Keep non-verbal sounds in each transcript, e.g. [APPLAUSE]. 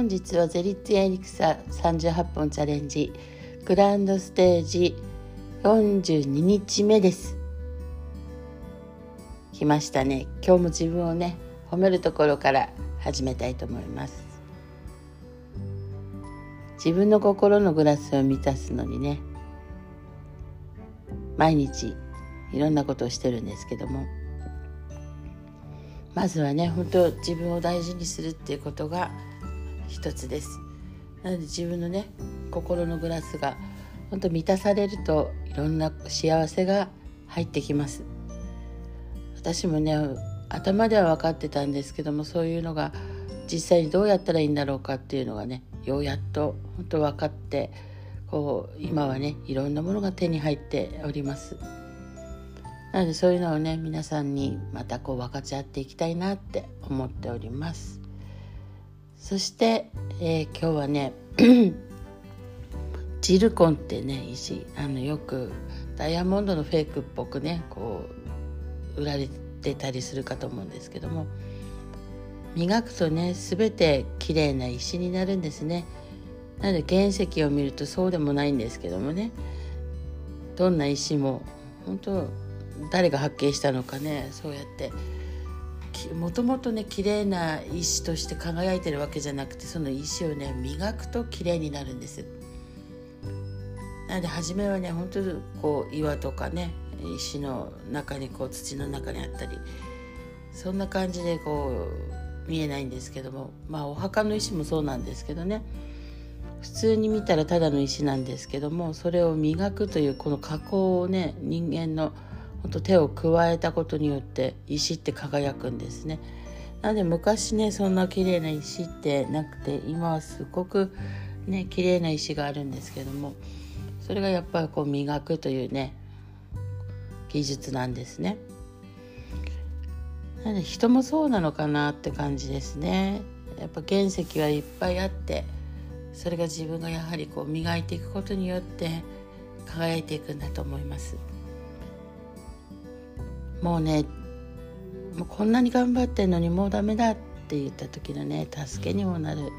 本日はゼリッツエリクサ38本チャレンジグランドステージ42日目です。来ましたね。今日も自分をね褒めるところから始めたいと思います。自分の心のグラスを満たすのにね毎日いろんなことをしてるんですけどもまずはね本当自分を大事にするっていうことが一つです。なので自分のね心のグラスが本当満たされるといろんな幸せが入ってきます。私もね頭では分かってたんですけどもそういうのが実際にどうやったらいいんだろうかっていうのがねようやっと本当分かってこう今はねいろんなものが手に入っております。なのでそういうのをね皆さんにまたこう分かち合っていきたいなって思っております。そして、えー、今日はね [CLEARS THROAT] ジルコンってね石あのよくダイヤモンドのフェイクっぽくねこう売られてたりするかと思うんですけども磨くとね全て綺麗な石になるんですね。なので原石を見るとそうでもないんですけどもねどんな石も本当誰が発見したのかねそうやってもともとね綺麗な石として輝いてるわけじゃなくてその石をね磨くと綺麗になるんです。なので初めはね本当にこう岩とかね石の中にこう土の中にあったりそんな感じでこう見えないんですけどもまあお墓の石もそうなんですけどね普通に見たらただの石なんですけどもそれを磨くというこの加工をね人間の本当手を加えたことによって石って輝くんですね。なので昔ねそんな綺麗な石ってなくて今はすごくね綺麗な石があるんですけどもそれがやっぱりこう磨くというね技術なんですね。なので人もそうなのかなって感じですね。やっぱ原石はいっぱいあってそれが自分がやはりこう磨いていくことによって輝いていくんだと思います。もうねもうこんなに頑張ってんのにもうダメだって言った時のね助けにもなる、ね、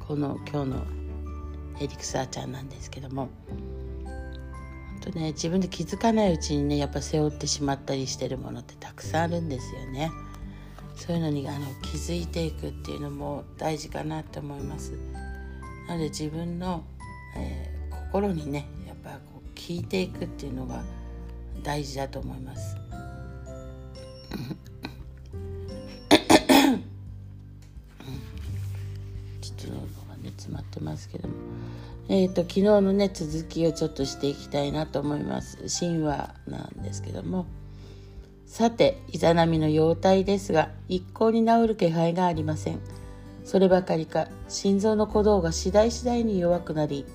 この今日のエリクサーちゃんなんですけども本当ね自分で気づかないうちにねやっぱ背負ってしまったりしてるものってたくさんあるんですよね。そういうのにあの気づいていくっていうのも大事かなって思います。なので自分の、えー、心にねやっぱこう聞いていくっていうのが大事だと思います。ちょっと喉がね詰まってますけども。えーと、昨日のね続きをちょっとしていきたいなと思います神話なんですけどもさてイザナミの容態ですが一向に治る気配がありませんそればかりか心臓の鼓動が次第次第に弱くなり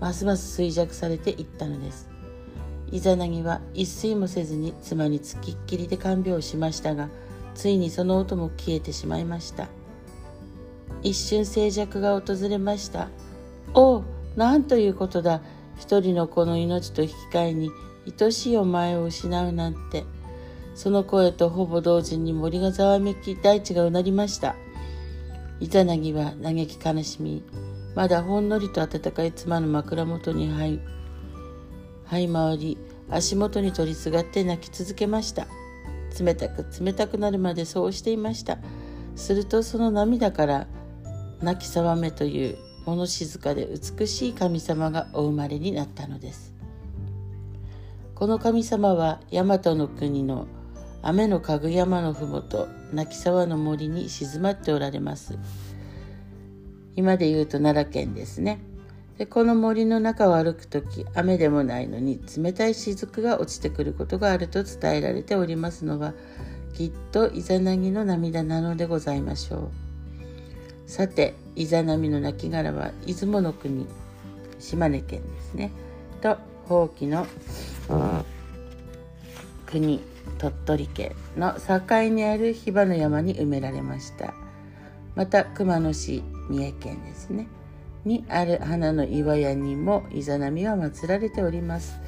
ますます衰弱されていったのですイザナギは一睡もせずに妻につきっきりで看病しましたがついにその音も消えてしまいました。一瞬静寂が訪れました。おおなんということだ。一人の子の命と引き換えに愛しいお前を失うなんて。その声とほぼ同時に森がざわめき大地がうなりました。イザナギは嘆き悲しみまだほんのりと暖かい妻の枕元に入這い回り足元に取りすがって泣き続けました。冷たく冷たくなるまでそうしていました。するとその涙から泣きさわめという物静かで美しい神様がお生まれになったのです。この神様は大和の国の雨の家具山のふもと泣き沢の森に静まっておられます。今で言うと奈良県ですね。でこの森の中を歩く時雨でもないのに冷たい雫が落ちてくることがあると伝えられておりますのはきっとイザナギの涙なのでございましょう。さてイザナミの亡骸は出雲の国島根県ですね。と宝器の国鳥取県の境にある火場の山に埋められました。また熊野市三重県ですねにある花の岩屋にもイザナミは祀られております。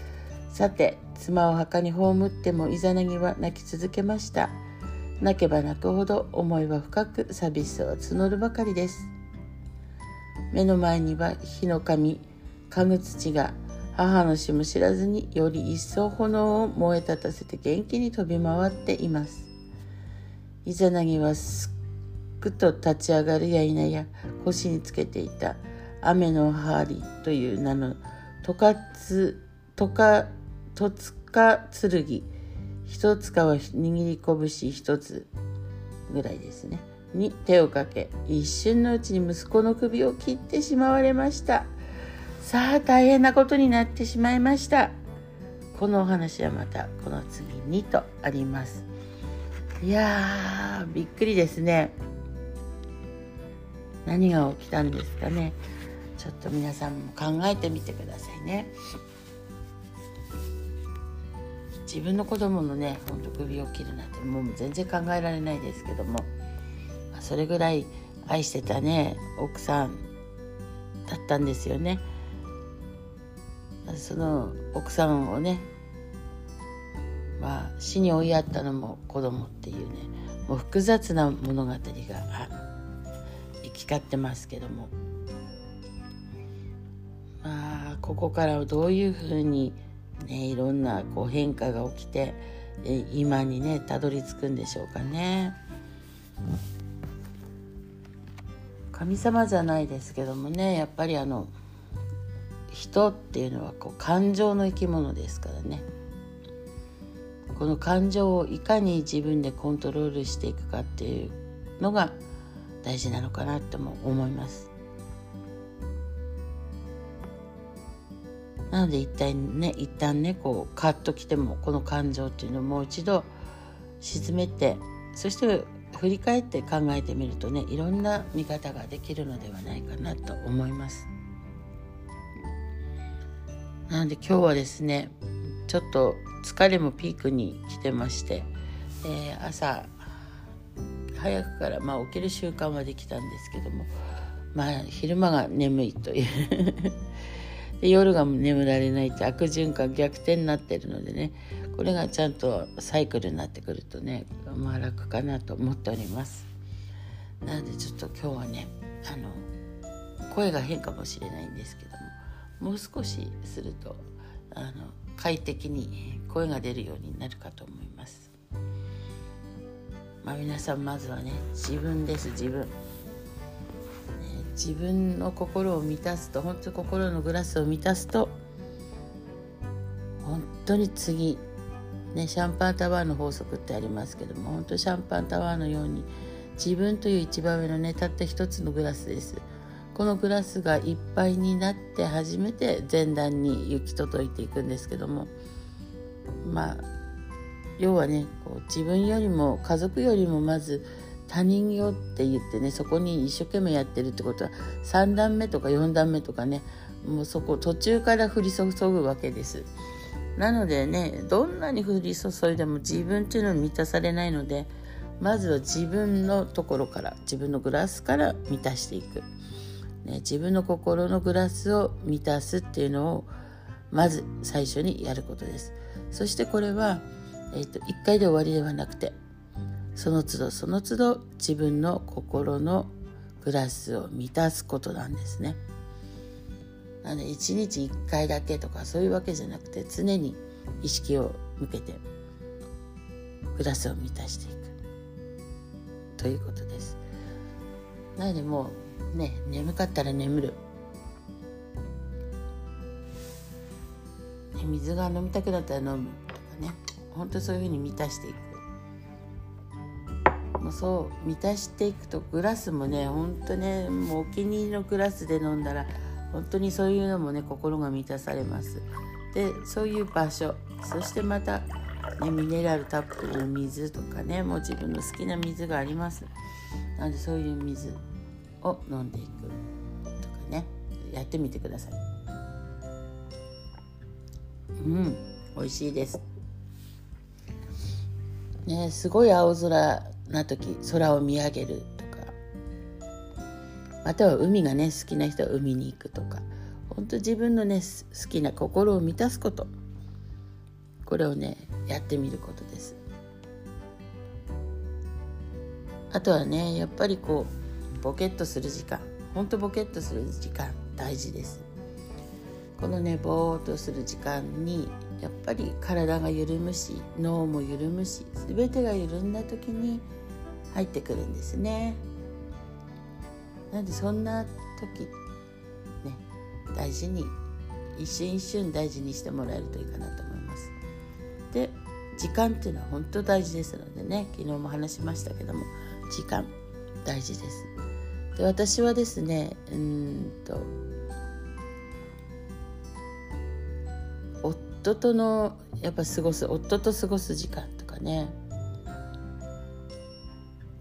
さて妻を墓に葬ってもイザナギは泣き続けました。泣けば泣くほど思いは深く寂しさは募るばかりです。目の前には火の神家具土が母の死も知らずにより一層炎を燃え立たせて元気に飛び回っています。イザナギはすっくと立ち上がるや否や腰につけていた。雨の針という名のとかつとかとつか剣。一つかは握り拳一つぐらいですね。に手をかけ一瞬のうちに息子の首を切ってしまわれました。さあ大変なことになってしまいました。このお話はまたこの次にとあります。いやーびっくりですね。何が起きたんですかね。ちょっと皆さんも考えてみてくださいね。自分の子供のねほんと首を切るなんてもう全然考えられないですけどもそれぐらい愛してたね奥さんだったんですよね。その奥さんをねまあ死に追いやったのも子供っていうねもう複雑な物語が行き交ってますけども。ここからどういうふうにねいろんなこう変化が起きて今にねたどり着くんでしょうかね。神様じゃないですけどもねやっぱりあの人っていうのはこう感情の生き物ですからね。この感情をいかに自分でコントロールしていくかっていうのが大事なのかなとも思います。なので一旦ね一旦ねこうカッときてもこの感情っていうのをもう一度沈めてそして振り返って考えてみるとねいろんな見方ができるのではないかなと思います。なので今日はですねちょっと疲れもピークに来てまして、えー、朝早くから、まあ、起きる習慣はできたんですけども、まあ、昼間が眠いというで夜が眠られないって悪循環逆転になってるのでねこれがちゃんとサイクルになってくるとねまあ楽かなと思っておりますなのでちょっと今日はねあの声が変かもしれないんですけどももう少しするとあの快適に声が出るようになるかと思います。まあ、皆さんまずはね自分です自分、自分の心を満たすと本当に心のグラスを満たすと本当に次ねシャンパンタワーの法則ってありますけども本当シャンパンタワーのように自分という一番上のねたった一つのグラスです。このグラスがいっぱいになって初めて前段に行き届いていくんですけどもまあ要はねこう自分よりも家族よりもまず他人よって言ってねそこに一生懸命やってるってことは3段目とか4段目とかねもうそこ途中から降り注ぐわけです。なのでねどんなに降り注いでも自分っていうのは満たされないのでまずは自分のところから自分のグラスから満たしていく。ね、自分の心のグラスを満たすっていうのをまず最初にやることです。そしてこれは、えーと、と1回で終わりではなくてその都度その都度自分の心のグラスを満たすことなんですね。なので1日1回だけとかそういうわけじゃなくて常に意識を向けてグラスを満たしていくということです。なのでもうね眠かったら眠る水が飲みたくなったら飲むとかねほんとそういうふうに満たしていくもそう満たしていくとグラスもねほんとねもうお気に入りのグラスで飲んだら本当にそういうのもね心が満たされます。でそういう場所そしてまた、ね、ミネラルたっぷりの水とかねもう自分の好きな水があります。なのでそういう水を飲んでいくとかねやってみてください。うん美味しいです。ねすごい青空な時空を見上げるとか。または海がね好きな人は海に行くとか。本当自分のね好きな心を満たすこと。これをねやってみることです。あとはねやっぱりこうボケっとする時間。ほんとボケっとする時間大事です。このねぼーっとする時間にやっぱり体が緩むし脳も緩むし全てが緩んだ時に入ってくるんですね。なんでそんな時ね大事に一瞬一瞬大事にしてもらえるといいかなと思います。で時間っていうのは本当大事ですのでね昨日も話しましたけども時間大事です。で私はですねうんと夫とのやっぱ過ごす夫と過ごす時間とかね。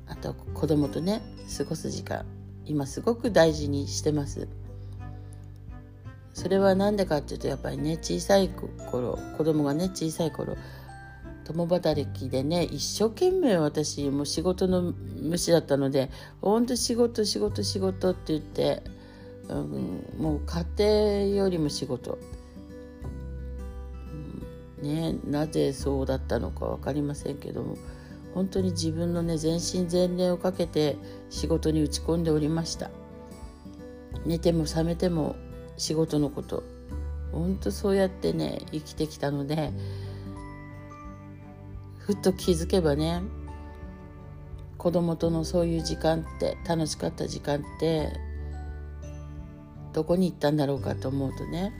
あと子供とね過ごす時間今すごく大事にしてます。それは何でかっていうとやっぱりね小さい頃子供がね小さい頃共働きでね一生懸命私も仕事の虫だったのでほんと仕事仕事仕事って言って、うん、もう家庭よりも仕事、ねなぜそうだったのか分かりませんけども本当に自分のね全身全霊をかけて仕事に打ち込んでおりました。寝ても覚めても仕事のこと。本当そうやってね生きてきたのでふっと気づけばね子供とのそういう時間って楽しかった時間ってどこに行ったんだろうかと思うとね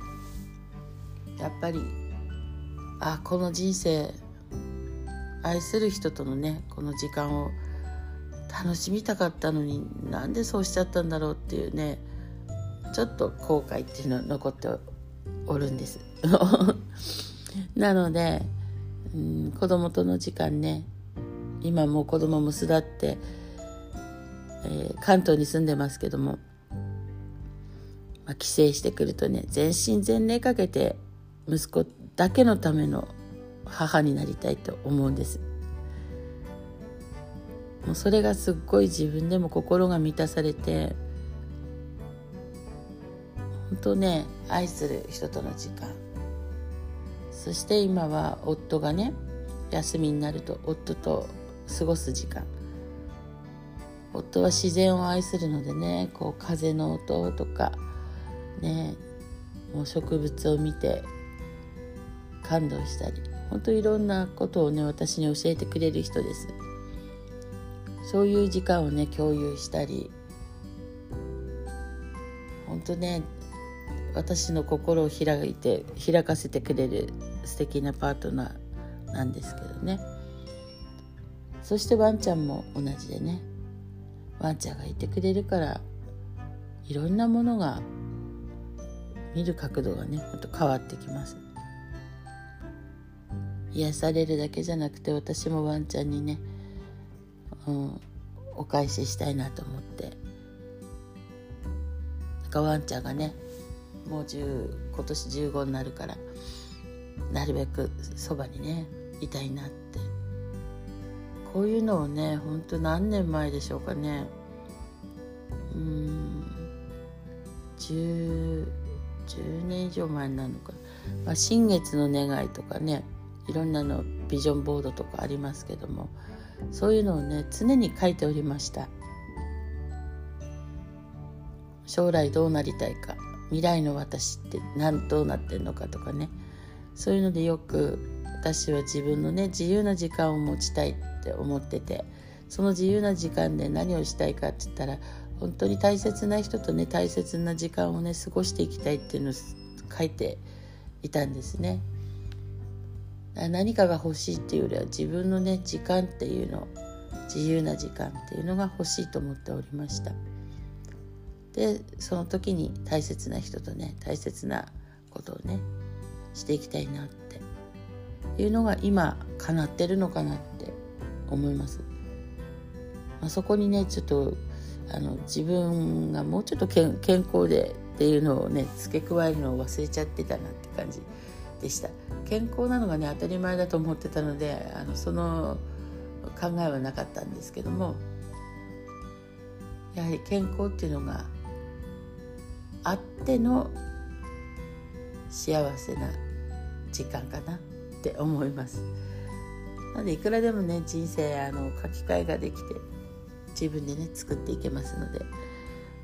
やっぱりあこの人生愛する人とのねこの時間を楽しみたかったのになんでそうしちゃったんだろうっていうねちょっと後悔っていうの残っておるんです。[LAUGHS] なのでうん子供との時間ね今もう子供も巣立って、えー、関東に住んでますけども、まあ、帰省してくるとね全身全霊かけて息子だけのための母になりたいと思うんです。もうそれがすっごい自分でも心が満たされて本当ね愛する人との時間。そして今は夫がね休みになると夫と過ごす時間。夫は自然を愛するのでねこう風の音とかねもう植物を見て感動したり本当いろんなことをね私に教えてくれる人です。そういう時間をね共有したり本当ね私の心を開いて開かせてくれる素敵なパートナーなんですけどね。そしてワンちゃんも同じでねワンちゃんがいてくれるからいろんなものが見る角度がねほんと変わってきます。癒されるだけじゃなくて私もワンちゃんにね、うん、お返ししたいなと思って。なんかワンちゃんがねもう10今年15になるからなるべくそばにねいたいなって。こういうのをねほんと何年前でしょうかね。うん10 10年以上前になるのか、まあ、新月の願いとかね。いろんなのビジョンボードとかありますけどもそういうのをね常に書いておりました将来どうなりたいか未来の私って何どうなってんのかとかねそういうのでよく私は自分のね自由な時間を持ちたいって思っててその自由な時間で何をしたいかって言ったら本当に大切な人とね大切な時間をね過ごしていきたいっていうのを書いていたんですね。何かが欲しいっていうよりは自分のね時間っていうの自由な時間っていうのが欲しいと思っておりました。でその時に大切な人とね大切なことをねしていきたいなっていうのが今叶ってるのかなって思います、まあ、そこにねちょっとあの自分がもうちょっと健康でっていうのをね付け加えるのを忘れちゃってたなって感じ。でした健康なのがね当たり前だと思ってたのであのその考えはなかったんですけどもやはり健康っていうのがあっての幸せな時間かなって思います。なのでいくらでもね人生あの書き換えができて自分でね作っていけますので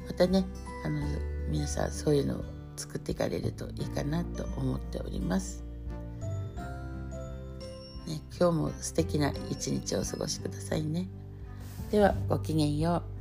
またねあの皆さんそういうのを作っていかれるといいかなと思っております。ね、今日も素敵な一日をお過ごしくださいね。ではごきげんよう。